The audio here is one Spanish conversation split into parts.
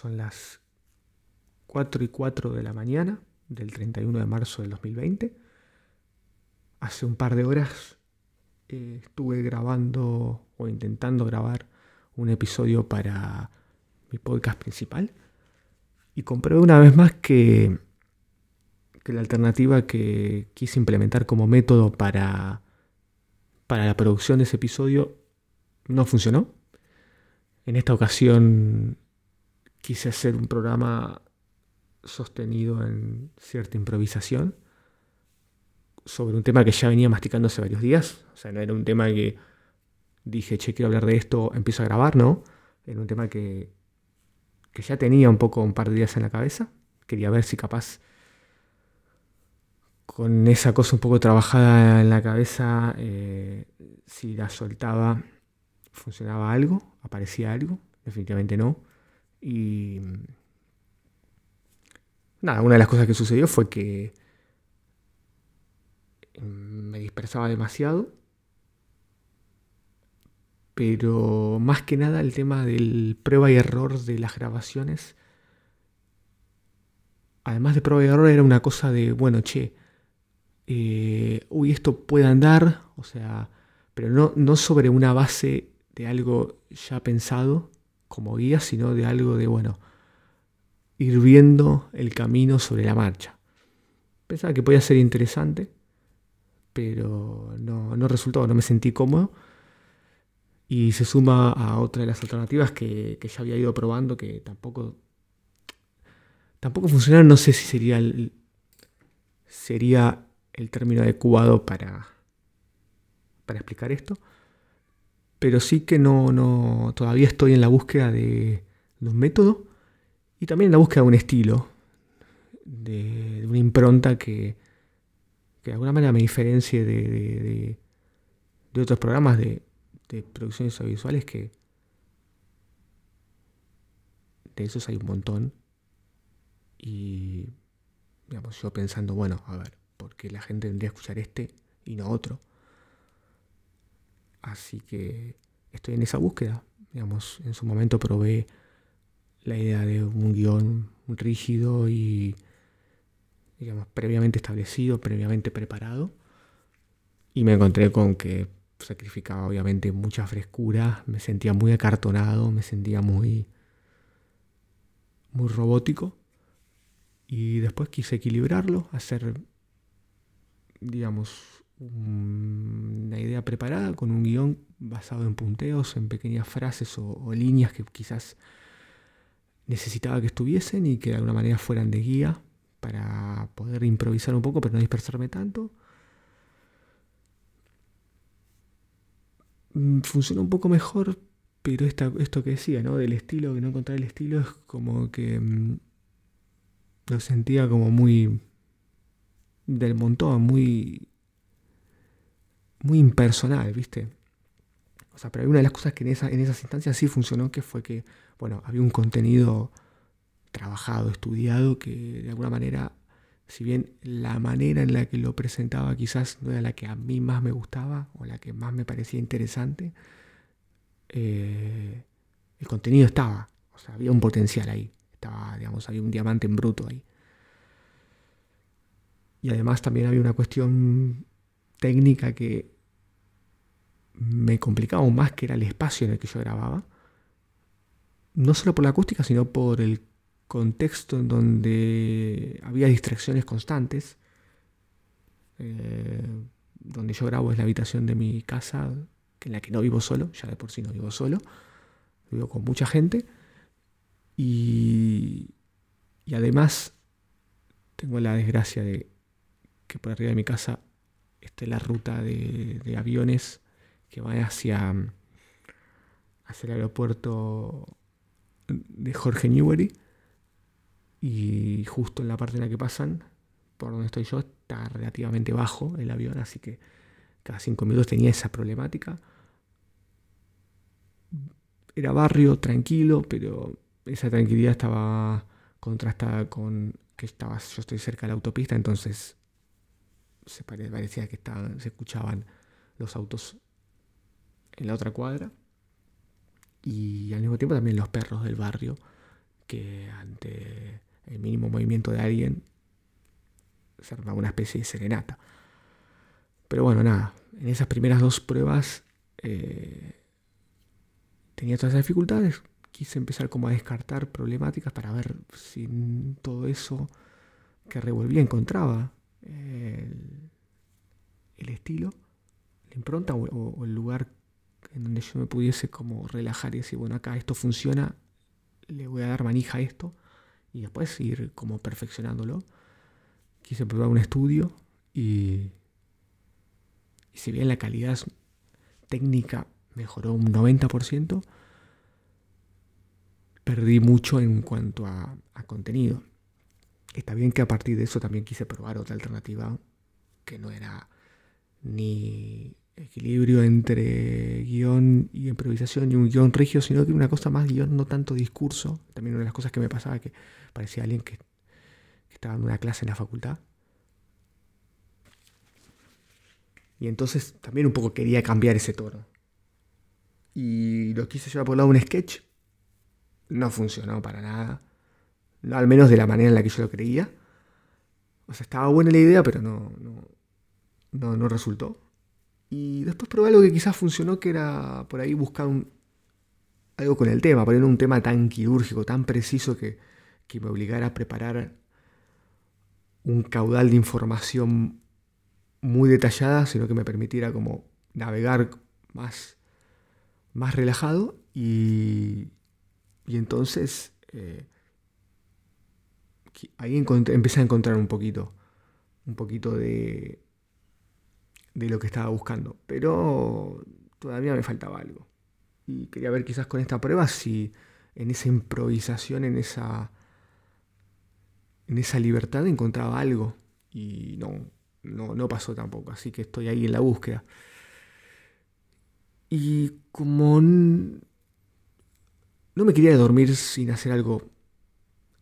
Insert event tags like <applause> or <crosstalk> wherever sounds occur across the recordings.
son las 4 y 4 de la mañana del 31 de marzo del 2020. Hace un par de horas eh, estuve grabando o intentando grabar un episodio para mi podcast principal y comprobé una vez más que, que la alternativa que quise implementar como método para, para la producción de ese episodio no funcionó. En esta ocasión quise hacer un programa sostenido en cierta improvisación sobre un tema que ya venía masticando hace varios días. O sea, no era un tema que dije, che, quiero hablar de esto, empiezo a grabar, ¿no? Era un tema que, que ya tenía un poco un par de días en la cabeza. Quería ver si capaz con esa cosa un poco trabajada en la cabeza, eh, si la soltaba, funcionaba algo, aparecía algo. Definitivamente no. Y nada, una de las cosas que sucedió fue que me dispersaba demasiado. Pero más que nada el tema del prueba y error de las grabaciones. Además de prueba y error era una cosa de, bueno, che, eh, uy, esto puede andar, o sea, pero no, no sobre una base de algo ya pensado como guía, sino de algo de, bueno, ir viendo el camino sobre la marcha. Pensaba que podía ser interesante, pero no, no resultó, no me sentí cómodo. Y se suma a otra de las alternativas que, ya había ido probando, que tampoco, tampoco funcionaron. No sé si sería el, sería el término adecuado para, para explicar esto. Pero sí que no, no, todavía estoy en la búsqueda de, un método y también en la búsqueda de un estilo, de una impronta que, que de alguna manera me diferencie de, otros programas de, producciones audiovisuales que de esos hay un montón. Y digamos, yo pensando, bueno, a ver, ¿por qué la gente tendría que escuchar este y no otro? Así que estoy en esa búsqueda. Digamos, en su momento probé la idea de un guion rígido y digamos, previamente establecido, previamente preparado. Y me encontré con que sacrificaba obviamente mucha frescura, me sentía muy acartonado, me sentía muy, muy robótico. Y después quise equilibrarlo, hacer, digamos, una idea preparada con un guion basado en punteos, en pequeñas frases o, líneas que quizás necesitaba que estuviesen y que de alguna manera fueran de guía para poder improvisar un poco, pero no dispersarme tanto. Mm, funciona un poco mejor, pero esto que decía, ¿no? Del estilo, que no encontrar el estilo, es como que mm, lo sentía como muy del montón, muy muy impersonal, ¿viste? O sea, pero hay una de las cosas que en, esa, en esas instancias sí funcionó, que fue que, bueno, había un contenido trabajado, estudiado, que de alguna manera, si bien la manera en la que lo presentaba quizás no era la que a mí más me gustaba o la que más me parecía interesante, eh, el contenido estaba, o sea, había un potencial ahí, estaba, digamos, había un diamante en bruto ahí. Y además también había una cuestión técnica que me complicaba aún más, que era el espacio en el que yo grababa. No solo por la acústica, sino por el contexto en donde había distracciones constantes. Eh, donde yo grabo es la habitación de mi casa, en la que no vivo solo, ya de por sí no vivo solo, vivo con mucha gente. Y, y además tengo la desgracia de que por arriba de mi casa esté la ruta de, de aviones que va hacia, hacia el aeropuerto de Jorge Newbery y justo en la parte en la que pasan, por donde estoy yo, está relativamente bajo el avión, así que cada cinco minutos tenía esa problemática. Era barrio tranquilo, pero esa tranquilidad estaba contrastada con que estaba, yo estoy cerca de la autopista, entonces se parecía que se escuchaban los autos en la otra cuadra y al mismo tiempo también los perros del barrio que ante el mínimo movimiento de alguien se arma una especie de serenata. Pero bueno, nada, en esas primeras dos pruebas eh, tenía todas esas dificultades. Quise empezar como a descartar problemáticas para ver si todo eso que revolvía encontraba el, estilo, la impronta o, el lugar en donde yo me pudiese como relajar y decir, bueno, acá esto funciona, le voy a dar manija a esto y después ir como perfeccionándolo. Quise probar un estudio y, y si bien la calidad técnica mejoró un 90%, perdí mucho en cuanto a, contenido. Está bien que a partir de eso también quise probar otra alternativa que no era ni equilibrio entre guion y improvisación y un guion rígido, sino que una cosa más guion, no tanto discurso. También una de las cosas que me pasaba que parecía alguien que, estaba en una clase en la facultad. Y entonces también un poco quería cambiar ese tono. Y lo quise llevar por lado un sketch. No funcionó para nada. No, al menos de la manera en la que yo lo creía. O sea, estaba buena la idea, pero no, no, no, resultó. Y después probé algo que quizás funcionó, que era por ahí buscar algo con el tema, poner un tema tan quirúrgico, tan preciso que, que me obligara a preparar un caudal de información muy detallada, sino que me permitiera como navegar más, más relajado y, y entonces eh, ahí empecé a encontrar un poquito, un poquito de, de lo que estaba buscando, pero todavía me faltaba algo. Y quería ver quizás con esta prueba si en esa improvisación, en esa, en esa libertad encontraba algo. Y no, no, no pasó tampoco, así que estoy ahí en la búsqueda. Y como no me quería dormir sin hacer algo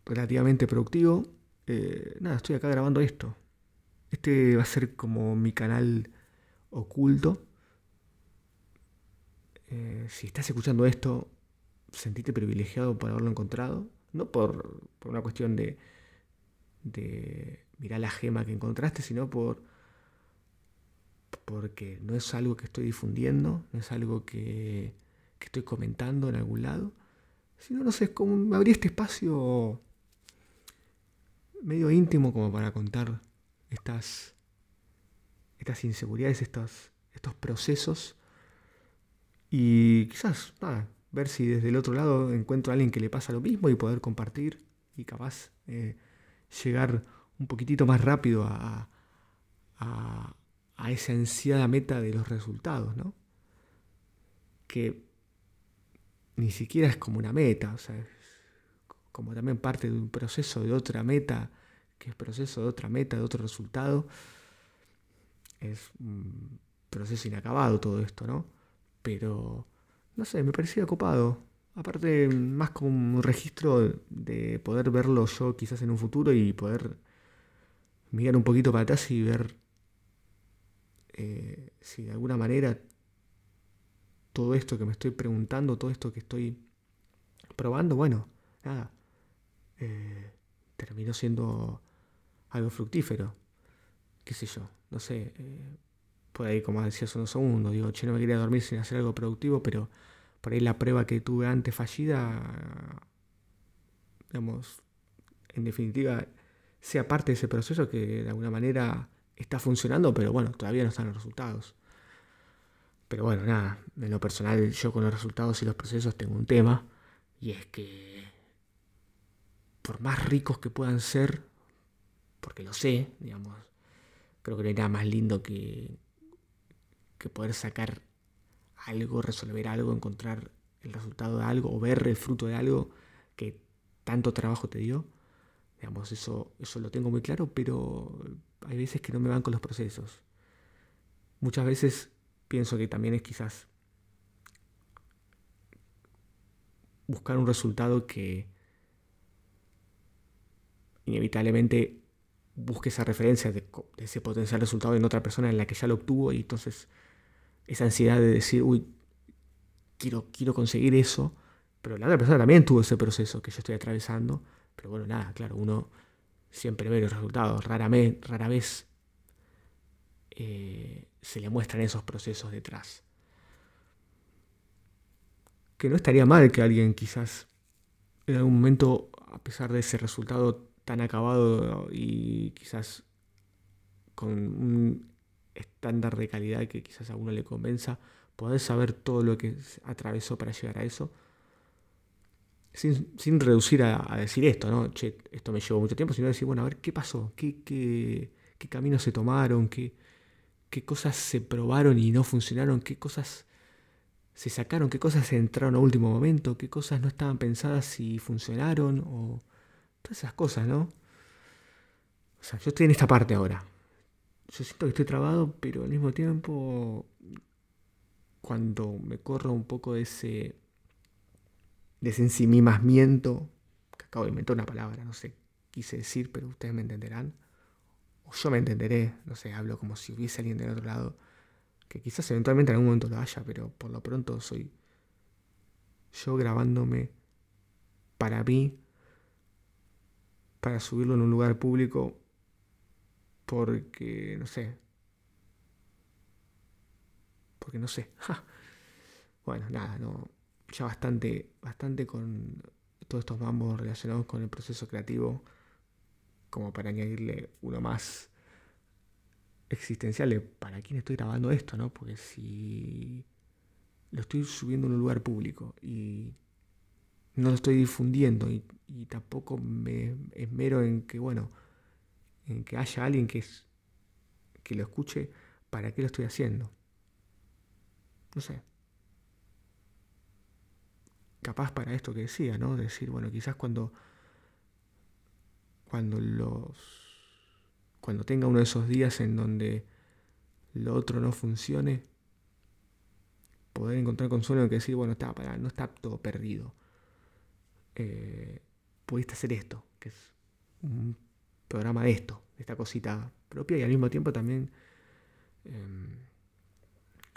relativamente productivo, eh, nada, estoy acá grabando esto. Este va a ser como mi canal oculto. Eh, si estás escuchando esto, sentite privilegiado por haberlo encontrado. No por, por una cuestión de, de mirar la gema que encontraste, sino por porque no es algo que estoy difundiendo, no es algo que, que estoy comentando en algún lado, sino, no sé, es como abrir este espacio medio íntimo como para contar estas, estas inseguridades, estos, procesos y quizás ver si desde el otro lado encuentro a alguien que le pasa lo mismo y poder compartir y capaz eh, llegar un poquitito más rápido a, a, esa ansiada meta de los resultados, ¿no? Que ni siquiera es como una meta, o sea, es como también parte de un proceso de otra meta, que es proceso de otra meta, de otro resultado. Es un proceso inacabado todo esto, ¿no? Pero, no sé, me parecía copado. Aparte, más como un registro de poder verlo yo quizás en un futuro y poder mirar un poquito para atrás y ver eh, si de alguna manera todo esto que me estoy preguntando, todo esto que estoy probando, bueno, nada, eh, terminó siendo algo fructífero, qué sé yo, no sé, eh, por ahí como decía hace unos segundos, digo, che, no me quería dormir sin hacer algo productivo, pero por ahí la prueba que tuve antes fallida, digamos, en definitiva, sea parte de ese proceso que de alguna manera está funcionando, pero bueno, todavía no están los resultados. Pero bueno, nada, en lo personal yo con los resultados y los procesos tengo un tema, y es que por más ricos que puedan ser, porque lo sé, digamos, creo que no hay más lindo que, que poder sacar algo, resolver algo, encontrar el resultado de algo o ver el fruto de algo que tanto trabajo te dio. Digamos, eso, eso lo tengo muy claro, pero hay veces que no me van con los procesos. Muchas veces pienso que también es quizás buscar un resultado que inevitablemente busque esa referencia de, ese potencial resultado en otra persona en la que ya lo obtuvo y entonces esa ansiedad de decir, uy, quiero, quiero conseguir eso Pero la otra persona también tuvo ese proceso que yo estoy atravesando. Pero bueno, nada, claro, uno siempre ve los resultados. Rara, rara vez eh, se le muestran esos procesos detrás. Que no estaría mal que alguien quizás en algún momento, a pesar de ese resultado tan acabado y quizás con un estándar de calidad que quizás a uno le convenza, poder saber todo lo que atravesó para llegar a eso, sin, reducir a, decir esto, ¿no? Che, esto me llevó mucho tiempo, sino decir, bueno, a ver, ¿qué pasó? ¿Qué, qué, qué caminos se tomaron? ¿Qué, ¿Qué cosas se probaron y no funcionaron? ¿Qué cosas se sacaron? ¿Qué cosas se entraron a último momento? ¿Qué cosas no estaban pensadas y funcionaron? O todas esas cosas, ¿no? O sea, yo estoy en esta parte ahora. Yo siento que estoy trabado, pero al mismo tiempo, cuando me corro un poco de ese de ese ensimismamiento, que acabo de inventar una palabra, no sé, quise decir, pero ustedes me entenderán, o yo me entenderé, no sé, hablo como si hubiese alguien del otro lado, que quizás eventualmente en algún momento lo haya, pero por lo pronto soy yo grabándome para mí, para subirlo en un lugar público, porque, no sé, porque no sé. <laughs> Bueno, nada, no, ya bastante, bastante con todos estos mambos relacionados con el proceso creativo, como para añadirle uno más existencial de para quién estoy grabando esto, ¿no? Porque si lo estoy subiendo en un lugar público y no lo estoy difundiendo y, tampoco me esmero en que, bueno, en que haya alguien que, es, que lo escuche, ¿para qué lo estoy haciendo? No sé capaz para esto que decía, ¿no? Decir, bueno, quizás cuando, cuando los cuando tenga uno de esos días en donde lo otro no funcione, poder encontrar consuelo en que decir, bueno, está, no está todo perdido. Eh, pudiste hacer esto, que es un programa de esto, de esta cosita propia y al mismo tiempo también em,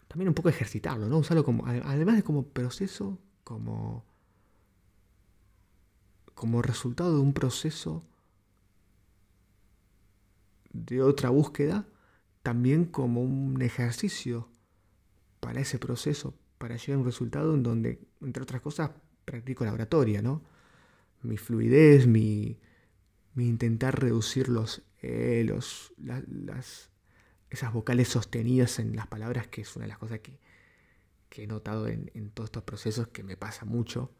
también un poco ejercitarlo, ¿no? Usarlo como, además de como proceso, como, como resultado de un proceso de otra búsqueda, también como un ejercicio para ese proceso, para llegar a un resultado en donde, entre otras cosas, practico la oratoria, ¿no? Mi fluidez, mi, intentar reducir los, eh, los las, esas vocales sostenidas en las palabras, que es una de las cosas que, que he notado en, todos estos procesos que me pasa mucho,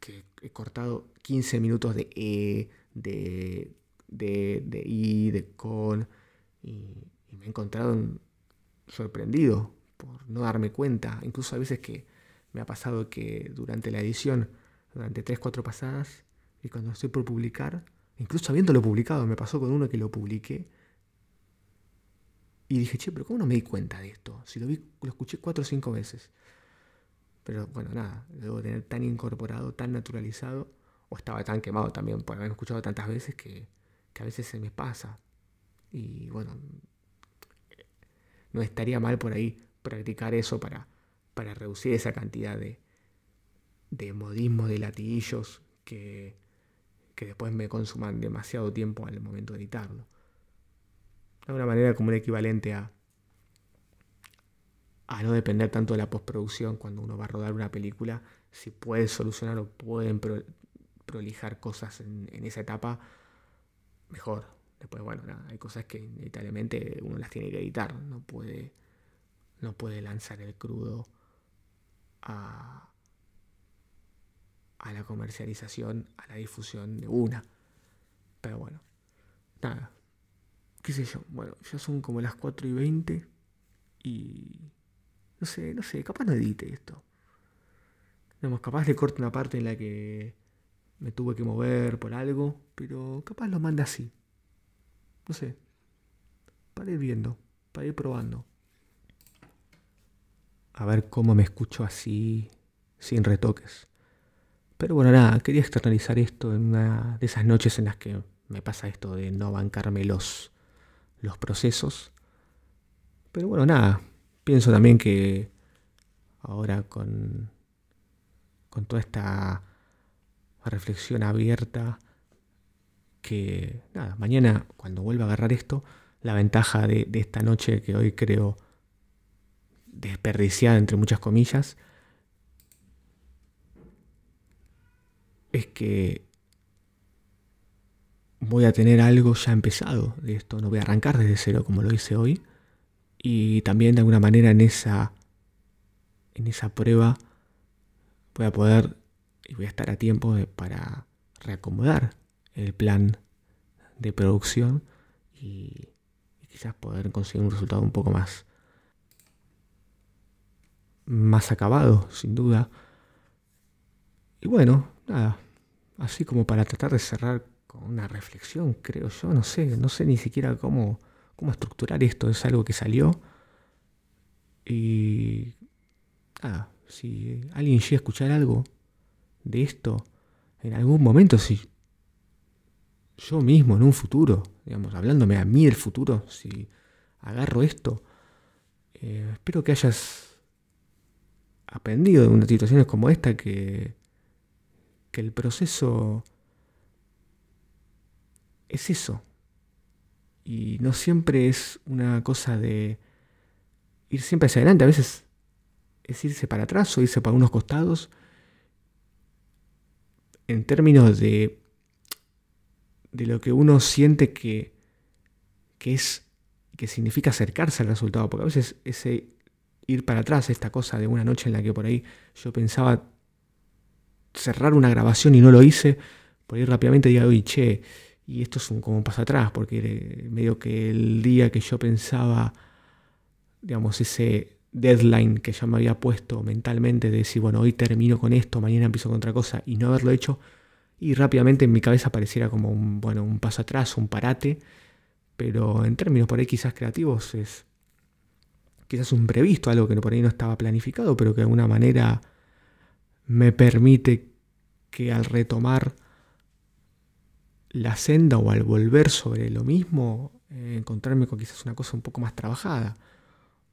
que he cortado 15 minutos de E, de, de, de I, de con, y, me he encontrado sorprendido por no darme cuenta. Incluso a veces que me ha pasado que durante la edición, durante 3, 4 pasadas, y cuando estoy por publicar, incluso habiéndolo publicado, me pasó con uno que lo publiqué, y dije, che, pero ¿cómo no me di cuenta de esto? Si lo vi, lo escuché cuatro o cinco veces. Pero bueno, nada, lo debo tener tan incorporado, tan naturalizado, o estaba tan quemado también por haberme escuchado tantas veces que, a veces se me pasa. Y bueno, no estaría mal por ahí practicar eso para, para reducir esa cantidad de, de modismos, de latiguillos que, que después me consuman demasiado tiempo al momento de editarlo de alguna manera como un equivalente a, a no depender tanto de la postproducción cuando uno va a rodar una película, si puede solucionar o pueden prolijar cosas en, esa etapa, mejor. Después, bueno, hay cosas que inevitablemente uno las tiene que editar, no puede, no puede lanzar el crudo a, a la comercialización, a la difusión de una. Pero bueno, nada, qué sé yo, bueno, ya son como las 4 y 20 y no sé, no sé, capaz no edite esto. Digamos, capaz le corte una parte en la que me tuve que mover por algo, pero capaz lo manda así. No sé, para ir viendo, para ir probando. A ver cómo me escucho así, sin retoques. Pero bueno, nada, quería externalizar esto en una de esas noches en las que me pasa esto de no bancarme los los procesos. Pero bueno, nada, pienso también que ahora con, con toda esta reflexión abierta que, nada, mañana cuando vuelva a agarrar esto, la ventaja de, de esta noche que hoy creo desperdiciada entre muchas comillas, es que voy a tener algo ya empezado de esto, no voy a arrancar desde cero como lo hice hoy, y también de alguna manera en esa, en esa prueba voy a poder y voy a estar a tiempo para reacomodar el plan de producción y, y, quizás poder conseguir un resultado un poco más más acabado, sin duda. Y bueno, nada, así como para tratar de cerrar con una reflexión, creo yo, no sé, no sé ni siquiera cómo cómo estructurar esto. Es algo que salió. Y nada, si alguien llega a escuchar algo de esto en algún momento, si yo mismo en un futuro, digamos, hablándome a mí del futuro, si agarro esto, eh, espero que hayas aprendido de unas situaciones como esta que, que el proceso es eso, y no siempre es una cosa de ir siempre hacia adelante, a veces es irse para atrás o irse para unos costados. En términos de, de lo que uno siente que, que es que significa acercarse al resultado, porque a veces ese ir para atrás, esta cosa de una noche en la que por ahí yo pensaba cerrar una grabación y no lo hice, por ir rápidamente diga, oye, che, y esto es un, como un paso atrás, porque medio que el día que yo pensaba, digamos, ese deadline que ya me había puesto mentalmente de decir, bueno, hoy termino con esto, mañana empiezo con otra cosa, y no haberlo hecho, y rápidamente en mi cabeza pareciera como un, bueno, un paso atrás, un parate, pero en términos por ahí quizás creativos es quizás un previsto, algo que por ahí no estaba planificado, pero que de alguna manera me permite que al retomar la senda o al volver sobre lo mismo, eh, encontrarme con quizás una cosa un poco más trabajada.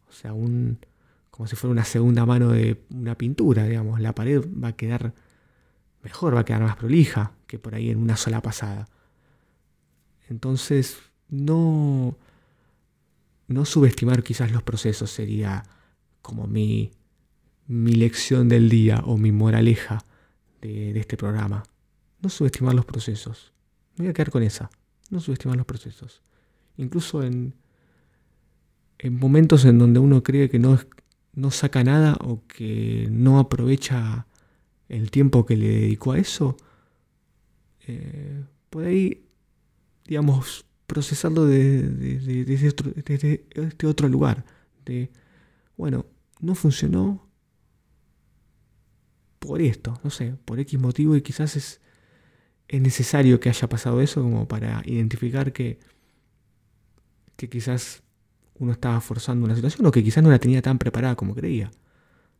O sea, un, como si fuera una segunda mano de una pintura, digamos. La pared va a quedar mejor, va a quedar más prolija que por ahí en una sola pasada. Entonces, no, no subestimar quizás los procesos sería como mi, mi lección del día o mi moraleja de, de este programa. No subestimar los procesos voy a quedar con esa. No subestimar los procesos. Incluso en, en momentos en donde uno cree que no, no saca nada o que no aprovecha el tiempo que le dedicó a eso, eh, puede ahí, digamos, procesarlo desde, este otro lugar. De, bueno, no funcionó por esto, no sé, por X motivo y quizás es es necesario que haya pasado eso como para identificar que, que quizás uno estaba forzando una situación o que quizás no la tenía tan preparada como creía.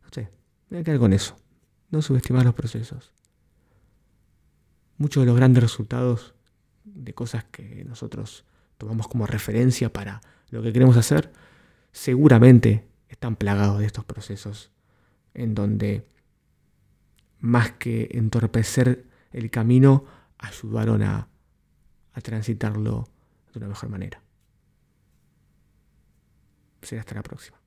No sé, voy a quedar con eso. No subestimar los procesos. Muchos de los grandes resultados de cosas que nosotros tomamos como referencia para lo que queremos hacer, seguramente están plagados de estos procesos en donde más que entorpecer el camino, ayudaron a, a transitarlo de una mejor manera. Será hasta la próxima.